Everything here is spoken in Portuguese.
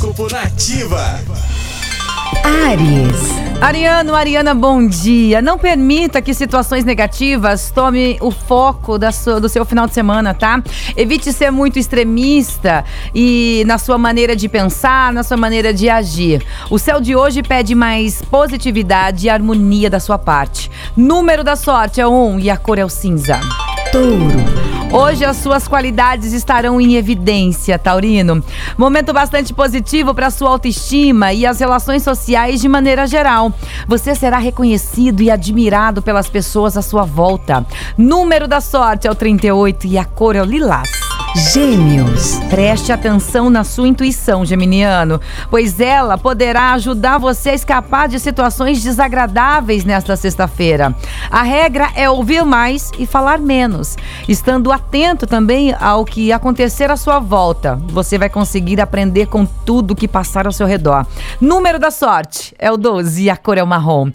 Horóscopo Nativa. Ares. Ariano, Ariana, bom dia. Não permita que situações negativas tomem o foco da sua, do seu final de semana, tá? Evite ser muito extremista e na sua maneira de pensar, na sua maneira de agir. O céu de hoje pede mais positividade e harmonia da sua parte. Número da sorte é um e a cor é o cinza. Touro. Hoje as suas qualidades estarão em evidência, Taurino. Momento bastante positivo para sua autoestima e as relações sociais de maneira geral. Você será reconhecido e admirado pelas pessoas à sua volta. Número da sorte é o 38 e a cor é o lilás. Gêmeos. Preste atenção na sua intuição, geminiano, pois ela poderá ajudar você a escapar de situações desagradáveis nesta sexta-feira. A regra é ouvir mais e falar menos, estando atento também ao que acontecer à sua volta. Você vai conseguir aprender com tudo que passar ao seu redor. Número da sorte é o 12 e a cor é o marrom.